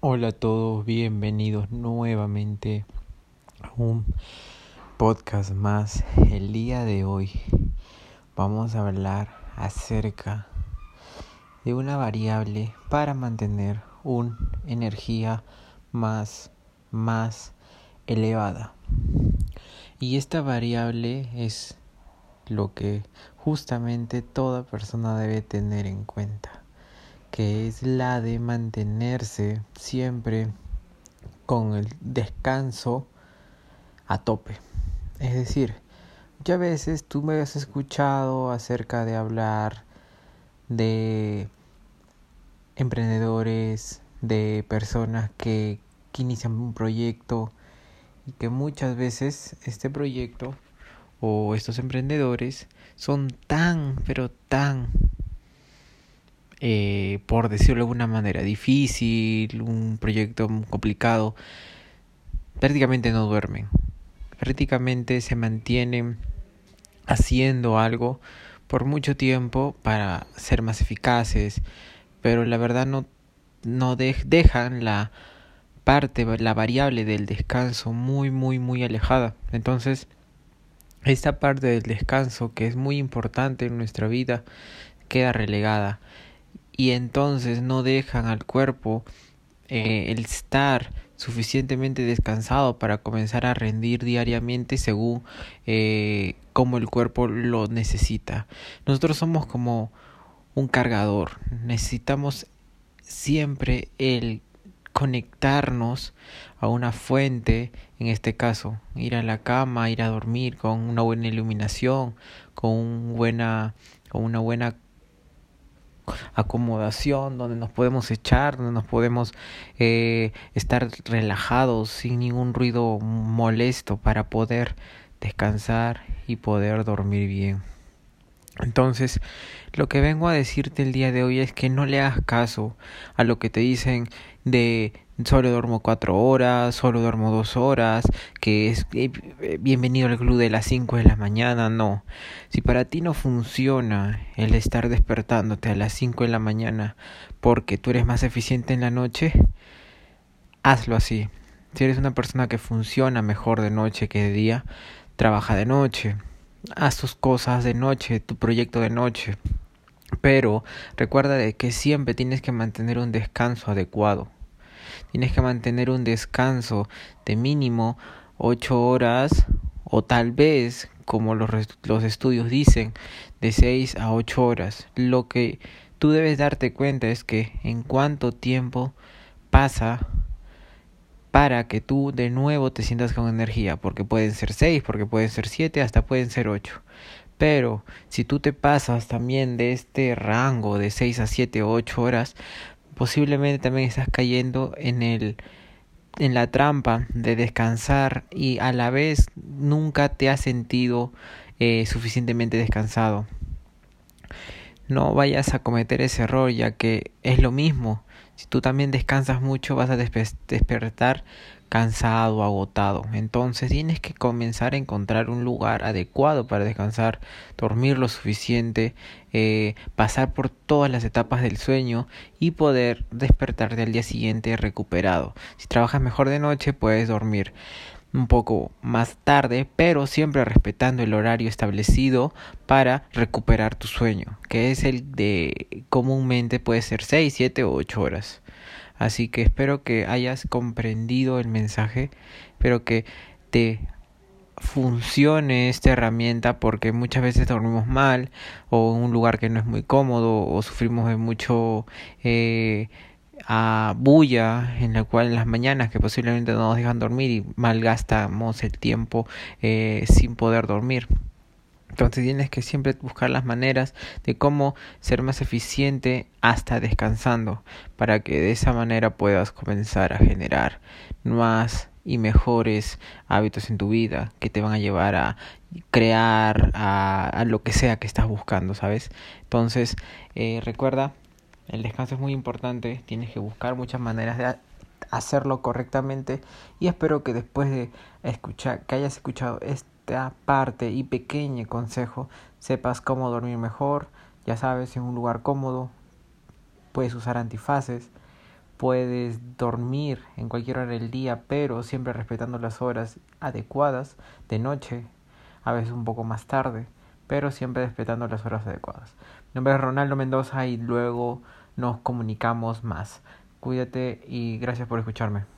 Hola a todos, bienvenidos nuevamente a un podcast más. El día de hoy vamos a hablar acerca de una variable para mantener una energía más más elevada. Y esta variable es lo que justamente toda persona debe tener en cuenta que es la de mantenerse siempre con el descanso a tope. Es decir, ya veces tú me has escuchado acerca de hablar de emprendedores, de personas que, que inician un proyecto y que muchas veces este proyecto o estos emprendedores son tan, pero tan eh, por decirlo de alguna manera, difícil, un proyecto complicado, prácticamente no duermen. Prácticamente se mantienen haciendo algo por mucho tiempo para ser más eficaces, pero la verdad no, no dejan la parte, la variable del descanso muy, muy, muy alejada. Entonces, esta parte del descanso que es muy importante en nuestra vida queda relegada y entonces no dejan al cuerpo eh, el estar suficientemente descansado para comenzar a rendir diariamente según eh, como el cuerpo lo necesita. Nosotros somos como un cargador, necesitamos siempre el conectarnos a una fuente, en este caso, ir a la cama, ir a dormir con una buena iluminación, con, buena, con una buena acomodación, donde nos podemos echar, donde nos podemos eh, estar relajados sin ningún ruido molesto para poder descansar y poder dormir bien. Entonces, lo que vengo a decirte el día de hoy es que no le hagas caso a lo que te dicen de solo duermo cuatro horas, solo duermo dos horas, que es eh, bienvenido al club de las cinco de la mañana, no. Si para ti no funciona el estar despertándote a las cinco de la mañana porque tú eres más eficiente en la noche, hazlo así. Si eres una persona que funciona mejor de noche que de día, trabaja de noche. Haz tus cosas de noche, tu proyecto de noche. Pero recuerda de que siempre tienes que mantener un descanso adecuado tienes que mantener un descanso de mínimo ocho horas o tal vez, como los, los estudios dicen, de seis a ocho horas. Lo que tú debes darte cuenta es que en cuánto tiempo pasa para que tú de nuevo te sientas con energía, porque pueden ser seis, porque pueden ser siete, hasta pueden ser ocho. Pero si tú te pasas también de este rango de seis a siete o ocho horas, posiblemente también estás cayendo en el en la trampa de descansar y a la vez nunca te has sentido eh, suficientemente descansado. No vayas a cometer ese error ya que es lo mismo. Si tú también descansas mucho vas a despertar cansado, agotado. Entonces tienes que comenzar a encontrar un lugar adecuado para descansar, dormir lo suficiente, eh, pasar por todas las etapas del sueño y poder despertarte al día siguiente recuperado. Si trabajas mejor de noche puedes dormir un poco más tarde, pero siempre respetando el horario establecido para recuperar tu sueño, que es el de comúnmente puede ser 6, 7 o 8 horas. Así que espero que hayas comprendido el mensaje, espero que te funcione esta herramienta porque muchas veces dormimos mal o en un lugar que no es muy cómodo o sufrimos de mucho eh, a bulla en la cual en las mañanas que posiblemente no nos dejan dormir y malgastamos el tiempo eh, sin poder dormir. Entonces tienes que siempre buscar las maneras de cómo ser más eficiente hasta descansando para que de esa manera puedas comenzar a generar más y mejores hábitos en tu vida que te van a llevar a crear a, lo que sea que estás buscando, ¿sabes? Entonces eh, recuerda, el descanso es muy importante, tienes que buscar muchas maneras de hacerlo correctamente y espero que después de escuchar, que hayas escuchado este parte y pequeño consejo sepas cómo dormir mejor, ya sabes, en un lugar cómodo, puedes usar antifaces, puedes dormir en cualquier hora del día, pero siempre respetando las horas adecuadas de noche, a veces un poco más tarde, pero siempre respetando las horas adecuadas. Mi nombre es Ronaldo Mendoza y luego nos comunicamos más. Cuídate y gracias por escucharme.